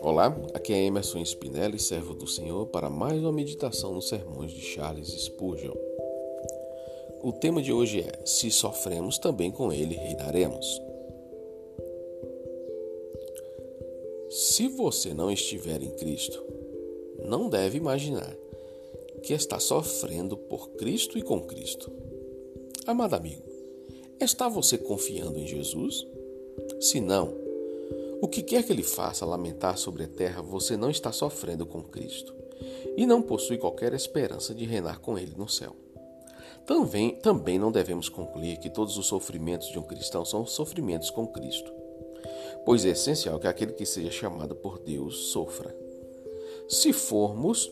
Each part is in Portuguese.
Olá, aqui é Emerson Spinelli, servo do Senhor, para mais uma meditação nos sermões de Charles Spurgeon. O tema de hoje é: Se sofremos, também com Ele reinaremos. Se você não estiver em Cristo, não deve imaginar que está sofrendo por Cristo e com Cristo. Amado amigo, está você confiando em Jesus? Se não, o que quer que ele faça lamentar sobre a terra, você não está sofrendo com Cristo e não possui qualquer esperança de reinar com ele no céu. Também, também não devemos concluir que todos os sofrimentos de um cristão são sofrimentos com Cristo, pois é essencial que aquele que seja chamado por Deus sofra. Se formos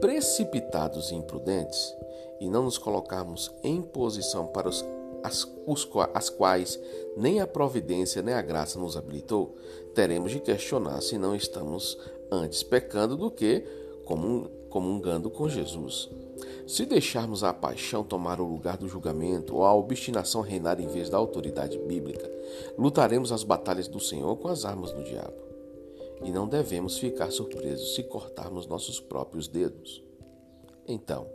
precipitados e imprudentes e não nos colocarmos em posição para os as, os, as quais nem a providência nem a graça nos habilitou, teremos de questionar se não estamos antes pecando do que comungando com Jesus. Se deixarmos a paixão tomar o lugar do julgamento ou a obstinação reinar em vez da autoridade bíblica, lutaremos as batalhas do Senhor com as armas do diabo. E não devemos ficar surpresos se cortarmos nossos próprios dedos. Então,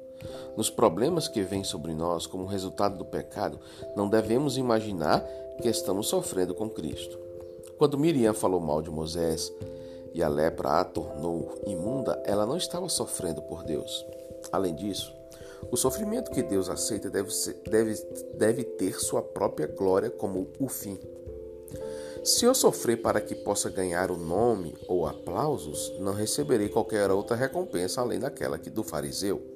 nos problemas que vêm sobre nós como resultado do pecado, não devemos imaginar que estamos sofrendo com Cristo. Quando Miriam falou mal de Moisés e a lepra a tornou imunda, ela não estava sofrendo por Deus. Além disso, o sofrimento que Deus aceita deve, ser, deve, deve ter sua própria glória como o fim. Se eu sofrer para que possa ganhar o nome ou aplausos, não receberei qualquer outra recompensa além daquela que do fariseu.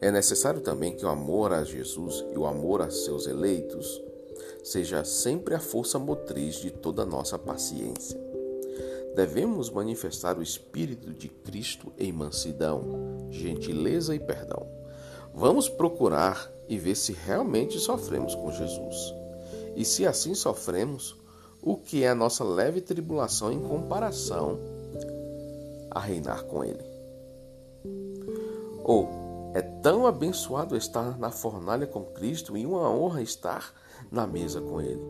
É necessário também que o amor a Jesus e o amor a seus eleitos seja sempre a força motriz de toda a nossa paciência. Devemos manifestar o Espírito de Cristo em mansidão, gentileza e perdão. Vamos procurar e ver se realmente sofremos com Jesus. E se assim sofremos, o que é a nossa leve tribulação em comparação a reinar com Ele? Ou é tão abençoado estar na fornalha com Cristo e uma honra estar na mesa com Ele,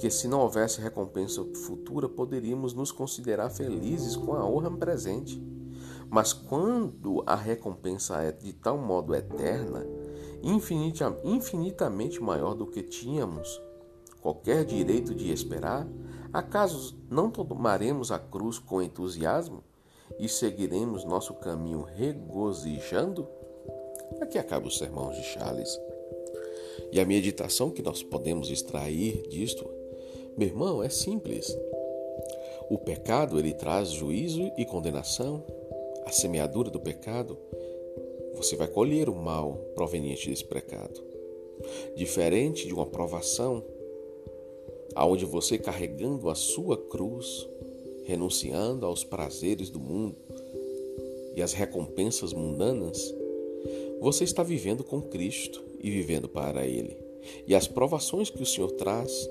que se não houvesse recompensa futura, poderíamos nos considerar felizes com a honra presente. Mas quando a recompensa é de tal modo eterna, infinita, infinitamente maior do que tínhamos qualquer direito de esperar, acaso não tomaremos a cruz com entusiasmo e seguiremos nosso caminho regozijando? Aqui acaba o sermão de Charles. E a meditação que nós podemos extrair disto, meu irmão, é simples. O pecado ele traz juízo e condenação. A semeadura do pecado, você vai colher o mal proveniente desse pecado. Diferente de uma provação, aonde você carregando a sua cruz, renunciando aos prazeres do mundo e às recompensas mundanas, você está vivendo com Cristo e vivendo para Ele. E as provações que o Senhor traz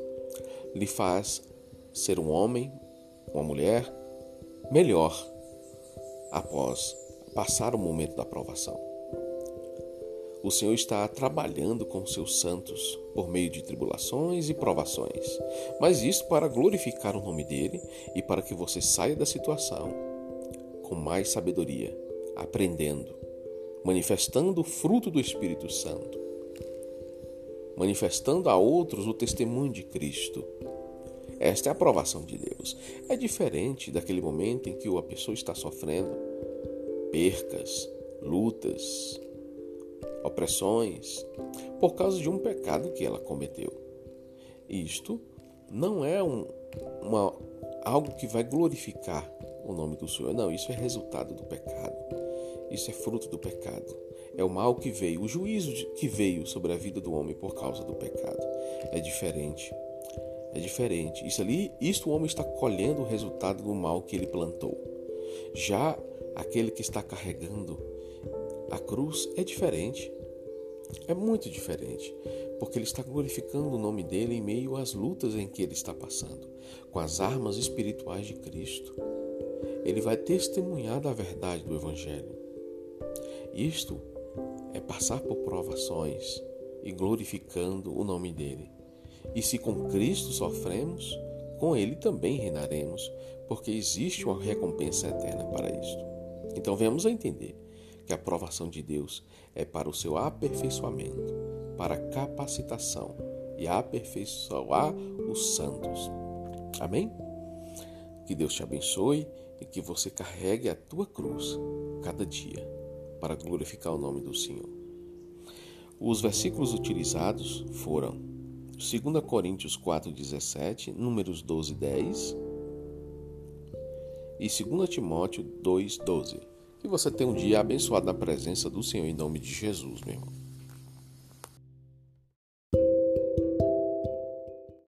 lhe faz ser um homem, uma mulher melhor após passar o momento da provação. O Senhor está trabalhando com seus santos por meio de tribulações e provações, mas isso para glorificar o nome dele e para que você saia da situação com mais sabedoria, aprendendo manifestando o fruto do Espírito Santo, manifestando a outros o testemunho de Cristo. Esta é a aprovação de Deus. É diferente daquele momento em que a pessoa está sofrendo percas, lutas, opressões, por causa de um pecado que ela cometeu. Isto não é um, uma, algo que vai glorificar o nome do Senhor, não, isso é resultado do pecado. Isso é fruto do pecado. É o mal que veio, o juízo que veio sobre a vida do homem por causa do pecado. É diferente. É diferente. Isso ali, isto o homem está colhendo o resultado do mal que ele plantou. Já aquele que está carregando a cruz é diferente. É muito diferente, porque ele está glorificando o nome dele em meio às lutas em que ele está passando, com as armas espirituais de Cristo. Ele vai testemunhar da verdade do Evangelho. Isto é passar por provações e glorificando o nome dele. E se com Cristo sofremos, com Ele também reinaremos, porque existe uma recompensa eterna para isto. Então, vemos a entender que a aprovação de Deus é para o seu aperfeiçoamento, para a capacitação e aperfeiçoar os santos. Amém? Que Deus te abençoe e que você carregue a tua cruz cada dia para glorificar o nome do Senhor. Os versículos utilizados foram 2 Coríntios 4,17, Números 12, 10 e 2 Timóteo 2,12. Que você tenha um dia abençoado na presença do Senhor em nome de Jesus, meu irmão.